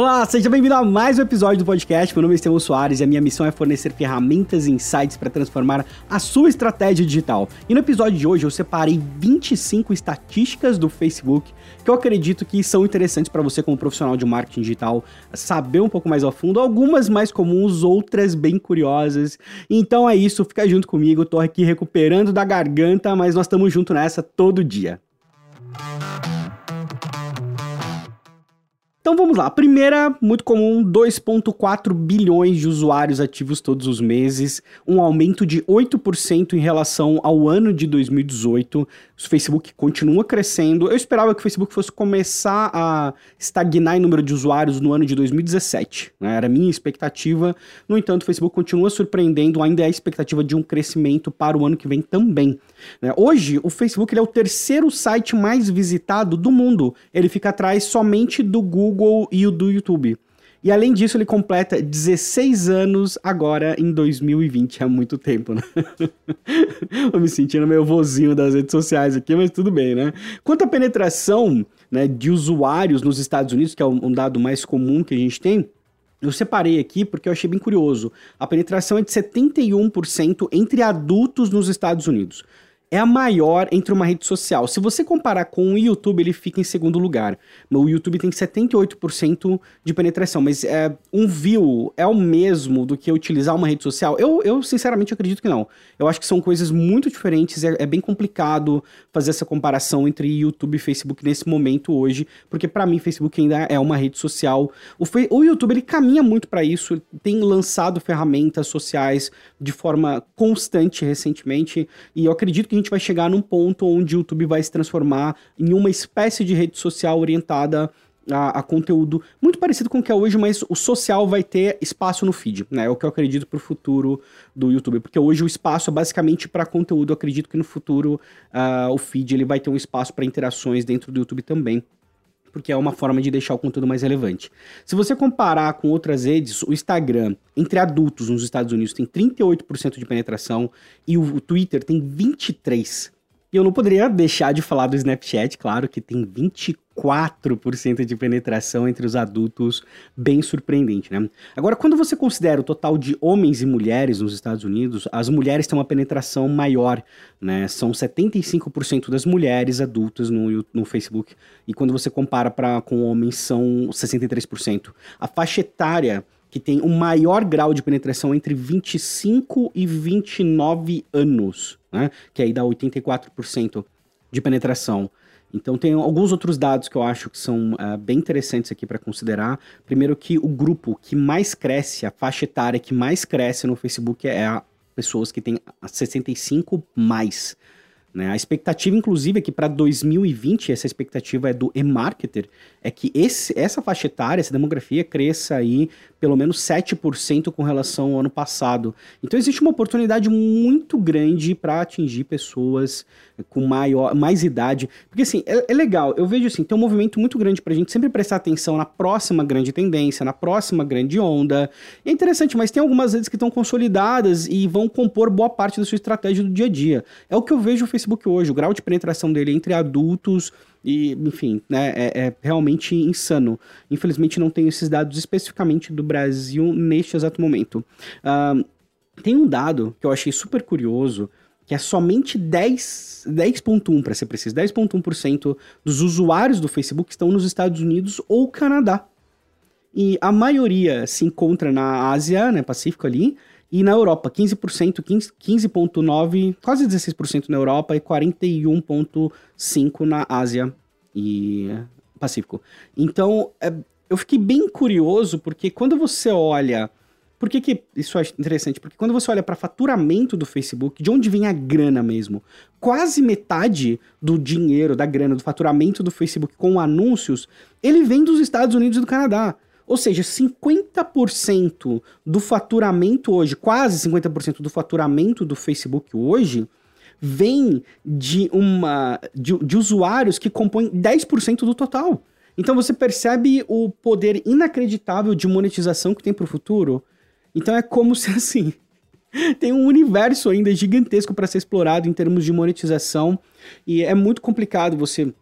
Olá, seja bem-vindo a mais um episódio do podcast. Meu nome é Estevão Soares e a minha missão é fornecer ferramentas e insights para transformar a sua estratégia digital. E no episódio de hoje eu separei 25 estatísticas do Facebook que eu acredito que são interessantes para você como profissional de marketing digital saber um pouco mais a fundo, algumas mais comuns, outras bem curiosas. Então é isso, fica junto comigo, tô aqui recuperando da garganta, mas nós estamos junto nessa todo dia. Então vamos lá. A primeira, muito comum, 2,4 bilhões de usuários ativos todos os meses, um aumento de 8% em relação ao ano de 2018. O Facebook continua crescendo. Eu esperava que o Facebook fosse começar a estagnar em número de usuários no ano de 2017. Né? Era a minha expectativa. No entanto, o Facebook continua surpreendendo, ainda é a expectativa de um crescimento para o ano que vem também. Né? Hoje, o Facebook é o terceiro site mais visitado do mundo. Ele fica atrás somente do Google Google e o do YouTube. E além disso, ele completa 16 anos agora em 2020. É muito tempo, né? Tô me sentindo meio vozinho das redes sociais aqui, mas tudo bem, né? Quanto à penetração né, de usuários nos Estados Unidos, que é um dado mais comum que a gente tem, eu separei aqui porque eu achei bem curioso. A penetração é de 71% entre adultos nos Estados Unidos é a maior entre uma rede social. Se você comparar com o YouTube, ele fica em segundo lugar. O YouTube tem 78% de penetração, mas é, um view é o mesmo do que utilizar uma rede social? Eu, eu sinceramente acredito que não. Eu acho que são coisas muito diferentes, é, é bem complicado fazer essa comparação entre YouTube e Facebook nesse momento hoje, porque para mim Facebook ainda é uma rede social. O, o YouTube ele caminha muito para isso, tem lançado ferramentas sociais de forma constante recentemente, e eu acredito que gente vai chegar num ponto onde o YouTube vai se transformar em uma espécie de rede social orientada a, a, conteúdo muito parecido com o que é hoje, mas o social vai ter espaço no feed, né? É o que eu acredito para o futuro do YouTube, porque hoje o espaço é basicamente para conteúdo. Eu acredito que no futuro uh, o feed ele vai ter um espaço para interações dentro do YouTube também porque é uma forma de deixar o conteúdo mais relevante. Se você comparar com outras redes, o Instagram, entre adultos nos Estados Unidos, tem 38% de penetração e o Twitter tem 23%. E eu não poderia deixar de falar do Snapchat, claro, que tem 24% de penetração entre os adultos, bem surpreendente, né? Agora, quando você considera o total de homens e mulheres nos Estados Unidos, as mulheres têm uma penetração maior, né? São 75% das mulheres adultas no, no Facebook, e quando você compara pra, com homens, são 63%. A faixa etária que tem o maior grau de penetração entre 25 e 29 anos, né? Que aí dá 84% de penetração. Então tem alguns outros dados que eu acho que são uh, bem interessantes aqui para considerar. Primeiro que o grupo que mais cresce, a faixa etária que mais cresce no Facebook é a pessoas que têm 65 mais. Né? A expectativa, inclusive, é que para 2020, essa expectativa é do e-marketer, é que esse, essa faixa etária, essa demografia, cresça aí pelo menos 7% com relação ao ano passado. Então existe uma oportunidade muito grande para atingir pessoas com maior, mais idade. Porque assim, é, é, legal, eu vejo assim, tem um movimento muito grande para a gente sempre prestar atenção na próxima grande tendência, na próxima grande onda. é interessante, mas tem algumas redes que estão consolidadas e vão compor boa parte da sua estratégia do dia a dia. É o que eu vejo no Facebook hoje, o grau de penetração dele entre adultos e, enfim, né, é, é, realmente insano. Infelizmente não tenho esses dados especificamente do Brasil neste exato momento. Uh, tem um dado que eu achei super curioso, que é somente 10, 10.1 para ser preciso, 10.1% dos usuários do Facebook estão nos Estados Unidos ou Canadá. E a maioria se encontra na Ásia, né, Pacífico ali, e na Europa, 15%, 15,9%, quase 16% na Europa e 41,5% na Ásia e Pacífico. Então, é, eu fiquei bem curioso, porque quando você olha. Por que, que isso é interessante? Porque quando você olha para faturamento do Facebook, de onde vem a grana mesmo? Quase metade do dinheiro, da grana, do faturamento do Facebook com anúncios, ele vem dos Estados Unidos e do Canadá. Ou seja, 50% do faturamento hoje, quase 50% do faturamento do Facebook hoje, vem de uma de, de usuários que compõem 10% do total. Então você percebe o poder inacreditável de monetização que tem para o futuro. Então é como se assim tem um universo ainda gigantesco para ser explorado em termos de monetização e é muito complicado você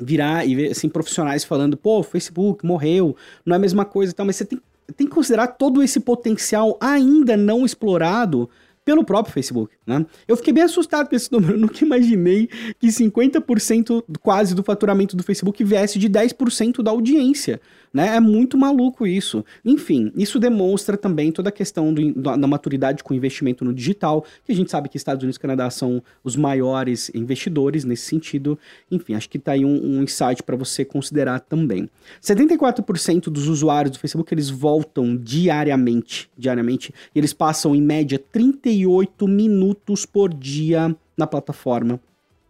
virar e ver assim, profissionais falando, pô, Facebook morreu, não é a mesma coisa e tal, mas você tem, tem que considerar todo esse potencial ainda não explorado pelo próprio Facebook, né? Eu fiquei bem assustado com esse número, eu nunca imaginei que 50% quase do faturamento do Facebook viesse de 10% da audiência né? É muito maluco isso. Enfim, isso demonstra também toda a questão do, da, da, maturidade com investimento no digital, que a gente sabe que Estados Unidos e Canadá são os maiores investidores nesse sentido. Enfim, acho que tá aí um, um insight para você considerar também. 74% dos usuários do Facebook eles voltam diariamente, diariamente, e eles passam em média 38 minutos por dia na plataforma.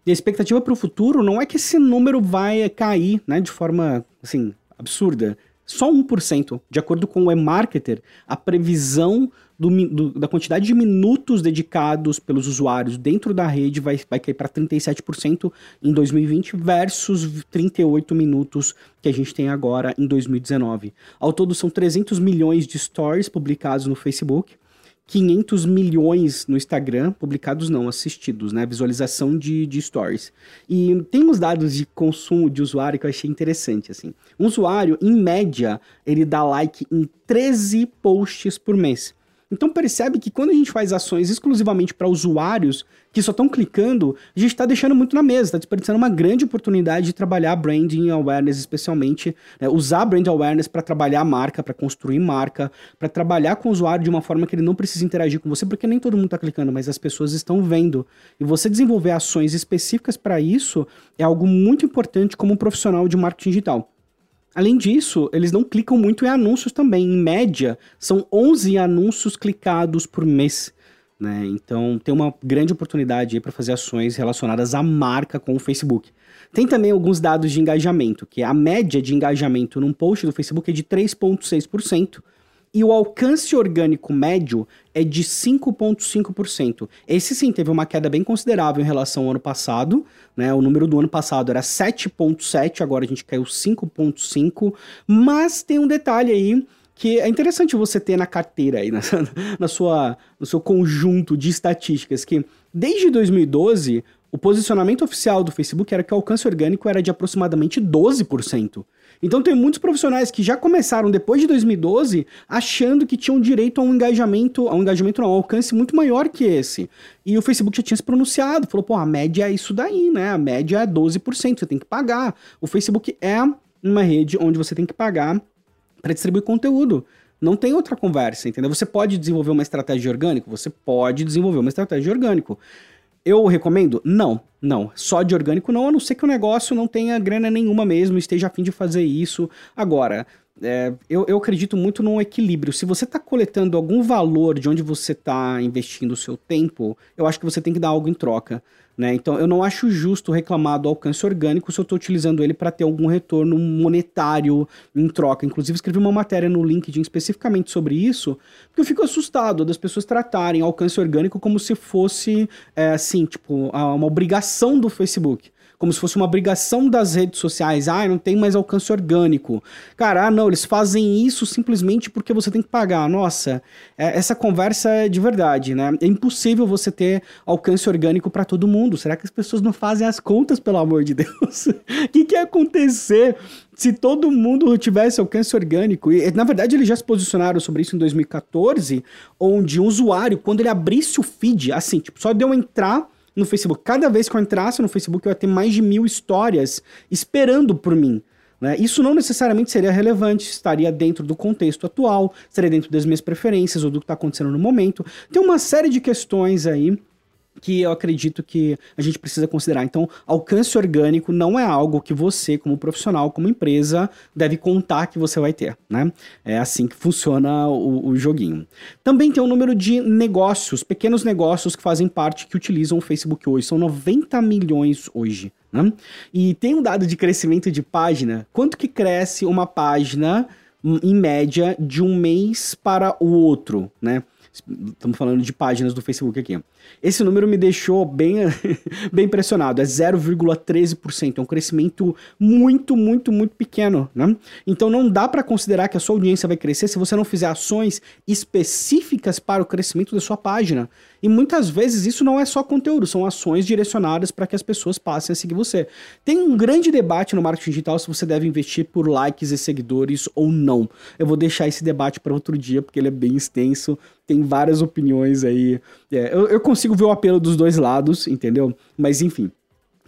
E a expectativa para o futuro não é que esse número vai cair, né, de forma assim absurda. Só 1%. De acordo com o eMarketer, a previsão do, do, da quantidade de minutos dedicados pelos usuários dentro da rede vai, vai cair para 37% em 2020 versus 38 minutos que a gente tem agora em 2019. Ao todo, são 300 milhões de stories publicados no Facebook 500 milhões no Instagram, publicados não, assistidos, né? Visualização de, de stories. E tem uns dados de consumo de usuário que eu achei interessante, assim. Um usuário, em média, ele dá like em 13 posts por mês. Então percebe que quando a gente faz ações exclusivamente para usuários que só estão clicando, a gente está deixando muito na mesa, está desperdiçando uma grande oportunidade de trabalhar branding awareness, especialmente né, usar brand awareness para trabalhar marca, para construir marca, para trabalhar com o usuário de uma forma que ele não precisa interagir com você, porque nem todo mundo está clicando, mas as pessoas estão vendo. E você desenvolver ações específicas para isso é algo muito importante como um profissional de marketing digital. Além disso, eles não clicam muito em anúncios também. Em média, são 11 anúncios clicados por mês. Né? Então, tem uma grande oportunidade para fazer ações relacionadas à marca com o Facebook. Tem também alguns dados de engajamento, que a média de engajamento num post do Facebook é de 3,6%, e o alcance orgânico médio é de 5,5%. Esse sim teve uma queda bem considerável em relação ao ano passado, né? O número do ano passado era 7,7, agora a gente caiu 5,5, mas tem um detalhe aí que é interessante você ter na carteira aí, na, na sua, no seu conjunto de estatísticas, que desde 2012 o posicionamento oficial do Facebook era que o alcance orgânico era de aproximadamente 12%. Então tem muitos profissionais que já começaram depois de 2012 achando que tinham direito a um engajamento, a um engajamento não, um alcance muito maior que esse. E o Facebook já tinha se pronunciado, falou, pô, a média é isso daí, né? A média é 12%, você tem que pagar. O Facebook é uma rede onde você tem que pagar para distribuir conteúdo. Não tem outra conversa, entendeu? Você pode desenvolver uma estratégia orgânica? Você pode desenvolver uma estratégia orgânica. Eu recomendo? Não, não. Só de orgânico não, a não ser que o negócio não tenha grana nenhuma mesmo, esteja a fim de fazer isso. Agora, é, eu, eu acredito muito num equilíbrio. Se você está coletando algum valor de onde você está investindo o seu tempo, eu acho que você tem que dar algo em troca. Né? Então, eu não acho justo reclamar do alcance orgânico se eu estou utilizando ele para ter algum retorno monetário em troca. Inclusive, escrevi uma matéria no LinkedIn especificamente sobre isso, porque eu fico assustado das pessoas tratarem alcance orgânico como se fosse, é, assim, tipo, uma obrigação do Facebook como se fosse uma obrigação das redes sociais. Ah, não tem mais alcance orgânico. Cara, ah, não, eles fazem isso simplesmente porque você tem que pagar. Nossa, é, essa conversa é de verdade, né? É impossível você ter alcance orgânico para todo mundo. Será que as pessoas não fazem as contas, pelo amor de Deus? O que, que ia acontecer se todo mundo tivesse alcance orgânico, e na verdade eles já se posicionaram sobre isso em 2014, onde um usuário, quando ele abrisse o feed, assim, tipo, só deu entrar no Facebook. Cada vez que eu entrasse no Facebook, eu ia ter mais de mil histórias esperando por mim. Né? Isso não necessariamente seria relevante, estaria dentro do contexto atual, estaria dentro das minhas preferências ou do que está acontecendo no momento. Tem uma série de questões aí que eu acredito que a gente precisa considerar. Então, alcance orgânico não é algo que você, como profissional, como empresa, deve contar que você vai ter, né? É assim que funciona o, o joguinho. Também tem um número de negócios, pequenos negócios que fazem parte, que utilizam o Facebook hoje. São 90 milhões hoje, né? E tem um dado de crescimento de página. Quanto que cresce uma página, em média, de um mês para o outro, né? Estamos falando de páginas do Facebook aqui. Esse número me deixou bem, bem impressionado. É 0,13%. É um crescimento muito, muito, muito pequeno. Né? Então não dá para considerar que a sua audiência vai crescer se você não fizer ações específicas para o crescimento da sua página. E muitas vezes isso não é só conteúdo, são ações direcionadas para que as pessoas passem a seguir você. Tem um grande debate no marketing digital se você deve investir por likes e seguidores ou não. Eu vou deixar esse debate para outro dia, porque ele é bem extenso, tem várias opiniões aí. É, eu, eu consigo ver o apelo dos dois lados, entendeu? Mas enfim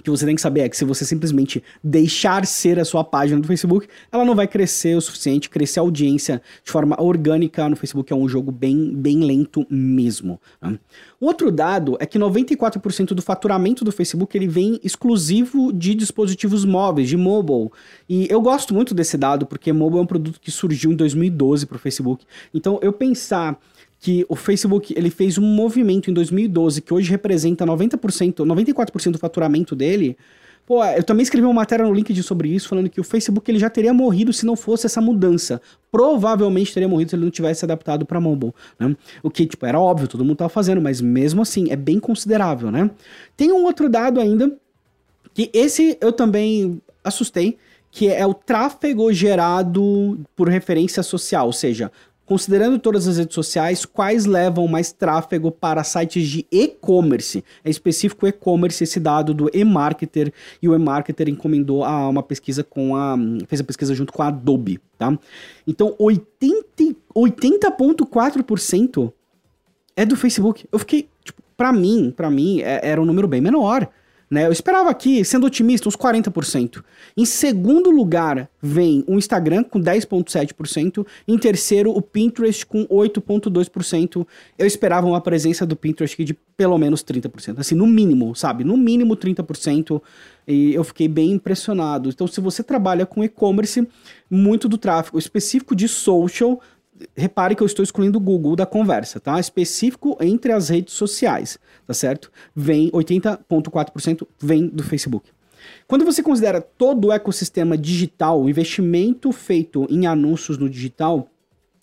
que você tem que saber é que se você simplesmente deixar ser a sua página do Facebook, ela não vai crescer o suficiente, crescer a audiência de forma orgânica no Facebook é um jogo bem, bem lento mesmo. Né? Outro dado é que 94% do faturamento do Facebook ele vem exclusivo de dispositivos móveis, de mobile. E eu gosto muito desse dado porque mobile é um produto que surgiu em 2012 para o Facebook. Então eu pensar que o Facebook ele fez um movimento em 2012 que hoje representa 90%, 94% do faturamento dele. Pô, eu também escrevi uma matéria no LinkedIn sobre isso, falando que o Facebook ele já teria morrido se não fosse essa mudança. Provavelmente teria morrido se ele não tivesse adaptado para mobile, né? O que, tipo, era óbvio, todo mundo estava fazendo, mas mesmo assim, é bem considerável, né? Tem um outro dado ainda, que esse eu também assustei, que é o tráfego gerado por referência social, ou seja, Considerando todas as redes sociais, quais levam mais tráfego para sites de e-commerce? É específico e-commerce esse dado do e-marketer e o e-marketer encomendou a uma pesquisa com a fez a pesquisa junto com a Adobe, tá? Então 80.4% 80 é do Facebook. Eu fiquei, tipo, para mim, para mim é, era um número bem menor. Né? Eu esperava aqui, sendo otimista, uns 40%. Em segundo lugar, vem o Instagram com 10,7%. Em terceiro, o Pinterest com 8,2%. Eu esperava uma presença do Pinterest de pelo menos 30%. Assim, no mínimo, sabe? No mínimo 30%. E eu fiquei bem impressionado. Então, se você trabalha com e-commerce, muito do tráfego específico de social repare que eu estou excluindo o Google da conversa, tá? Específico entre as redes sociais, tá certo? Vem 80.4% vem do Facebook. Quando você considera todo o ecossistema digital, o investimento feito em anúncios no digital,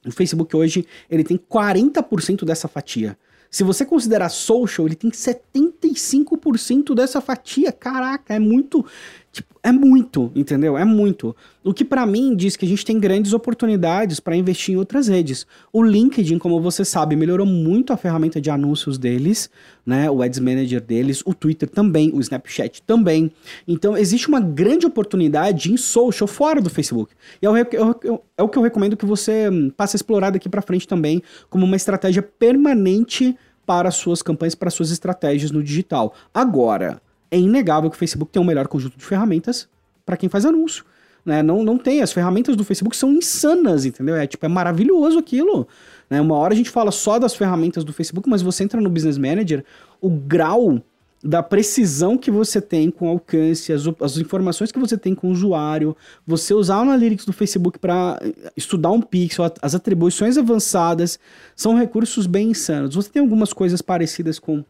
o Facebook hoje ele tem 40% dessa fatia. Se você considerar social, ele tem 75% dessa fatia. Caraca, é muito. Tipo, é muito, entendeu? É muito. O que para mim diz que a gente tem grandes oportunidades para investir em outras redes. O LinkedIn, como você sabe, melhorou muito a ferramenta de anúncios deles, né? O Ads Manager deles, o Twitter também, o Snapchat também. Então existe uma grande oportunidade em social fora do Facebook. E é o, é o que eu recomendo que você hum, passe a explorar daqui para frente também como uma estratégia permanente para suas campanhas, para suas estratégias no digital. Agora, é inegável que o Facebook tem o um melhor conjunto de ferramentas para quem faz anúncio. Né? Não, não tem, as ferramentas do Facebook são insanas, entendeu? É tipo, é maravilhoso aquilo. Né? Uma hora a gente fala só das ferramentas do Facebook, mas você entra no Business Manager, o grau da precisão que você tem com alcance, as, as informações que você tem com o usuário, você usar o Analytics do Facebook para estudar um pixel, as atribuições avançadas, são recursos bem insanos. Você tem algumas coisas parecidas com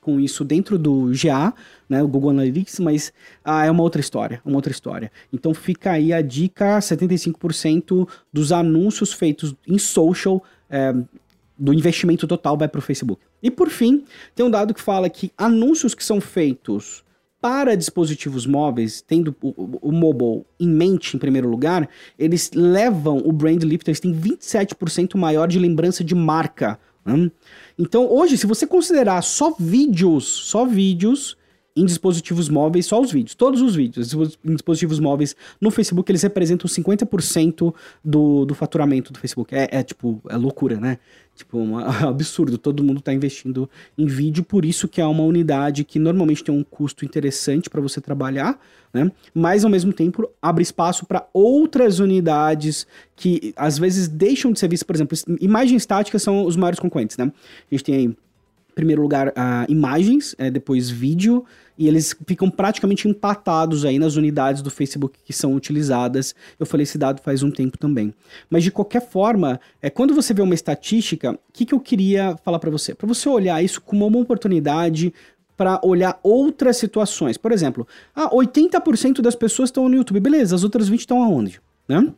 com isso dentro do GA, né, o Google Analytics, mas ah, é uma outra história, uma outra história. Então fica aí a dica, 75% dos anúncios feitos em social é, do investimento total vai para o Facebook. E por fim, tem um dado que fala que anúncios que são feitos para dispositivos móveis, tendo o, o, mobile em mente em primeiro lugar, eles levam o brand lift, eles têm 27% maior de lembrança de marca. Né? Então, hoje, se você considerar só vídeos, só vídeos em dispositivos móveis, só os vídeos, todos os vídeos em dispositivos móveis no Facebook, eles representam 50% do, do faturamento do Facebook. É, é tipo, é loucura, né? Tipo, um absurdo. Todo mundo está investindo em vídeo, por isso que é uma unidade que normalmente tem um custo interessante para você trabalhar, né? Mas ao mesmo tempo abre espaço para outras unidades que às vezes deixam de ser vistas, por exemplo, imagens estáticas são os maiores concorrentes, né? A gente tem aí primeiro lugar, uh, imagens, é, depois vídeo, e eles ficam praticamente empatados aí nas unidades do Facebook que são utilizadas. Eu falei esse dado faz um tempo também. Mas de qualquer forma, é quando você vê uma estatística, o que, que eu queria falar para você? Para você olhar isso como uma oportunidade para olhar outras situações. Por exemplo, ah, 80% das pessoas estão no YouTube, beleza, as outras 20 estão aonde? Né?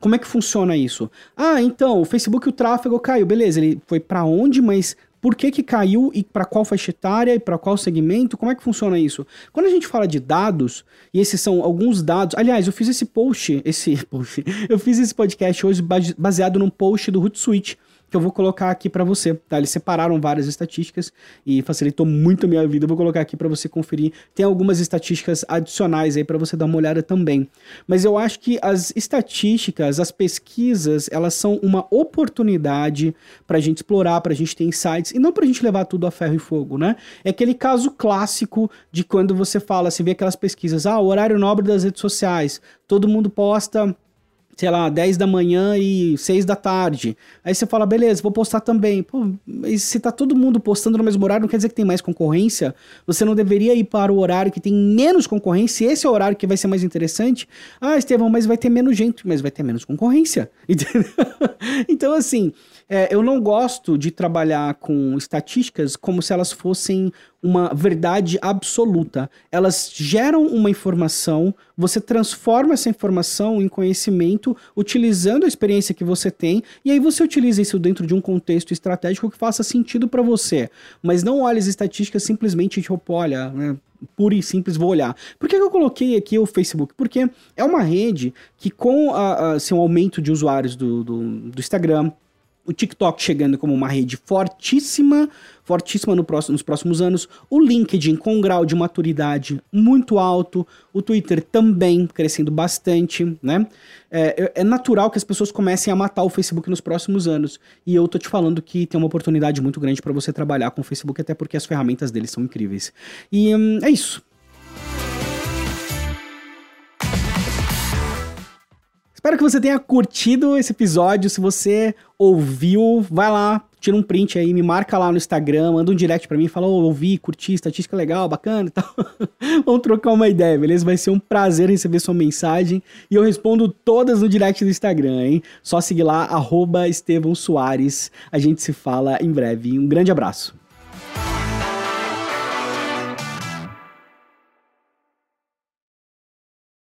Como é que funciona isso? Ah, então, o Facebook, o tráfego caiu, beleza, ele foi para onde, mas por que, que caiu e para qual faixa etária e para qual segmento, como é que funciona isso? Quando a gente fala de dados, e esses são alguns dados, aliás, eu fiz esse post, esse post, eu fiz esse podcast hoje baseado num post do Hootsuite, que eu vou colocar aqui para você, tá? Eles separaram várias estatísticas e facilitou muito a minha vida. Eu vou colocar aqui para você conferir. Tem algumas estatísticas adicionais aí para você dar uma olhada também. Mas eu acho que as estatísticas, as pesquisas, elas são uma oportunidade para a gente explorar, para a gente ter insights e não para a gente levar tudo a ferro e fogo, né? É aquele caso clássico de quando você fala, você vê aquelas pesquisas, ah, horário nobre das redes sociais, todo mundo posta sei lá, 10 da manhã e 6 da tarde. Aí você fala, beleza, vou postar também. Pô, se tá todo mundo postando no mesmo horário, não quer dizer que tem mais concorrência? Você não deveria ir para o horário que tem menos concorrência? Esse é o horário que vai ser mais interessante? Ah, Estevão, mas vai ter menos gente, mas vai ter menos concorrência. Entendeu? então, assim, é, eu não gosto de trabalhar com estatísticas como se elas fossem uma verdade absoluta. Elas geram uma informação, você transforma essa informação em conhecimento utilizando a experiência que você tem, e aí você utiliza isso dentro de um contexto estratégico que faça sentido para você. Mas não olha as estatísticas simplesmente tipo, olha, né, pura e simples vou olhar. Por que, eu coloquei aqui o Facebook? Porque é uma rede que, com a, a, seu aumento de usuários do, do, do Instagram, o TikTok chegando como uma rede fortíssima, fortíssima no próximo, nos próximos anos, o LinkedIn com um grau de maturidade muito alto, o Twitter também crescendo bastante, né? É, é, natural que as pessoas comecem a matar o Facebook nos próximos anos. E eu tô te falando que tem uma oportunidade muito grande para você trabalhar com o Facebook, até porque as ferramentas dele são incríveis. E hum, é isso. Espero que você tenha curtido esse episódio. Se você ouviu, vai lá, tira um print aí, me marca lá no Instagram, manda um direct para mim, fala, oh, ouvi, curti, estatística legal, bacana e tal. Vamos trocar uma ideia, beleza? Vai ser um prazer receber sua mensagem e eu respondo todas no direct do Instagram, hein? Só seguir lá, arroba Estevão Soares. A gente se fala em breve. Um grande abraço.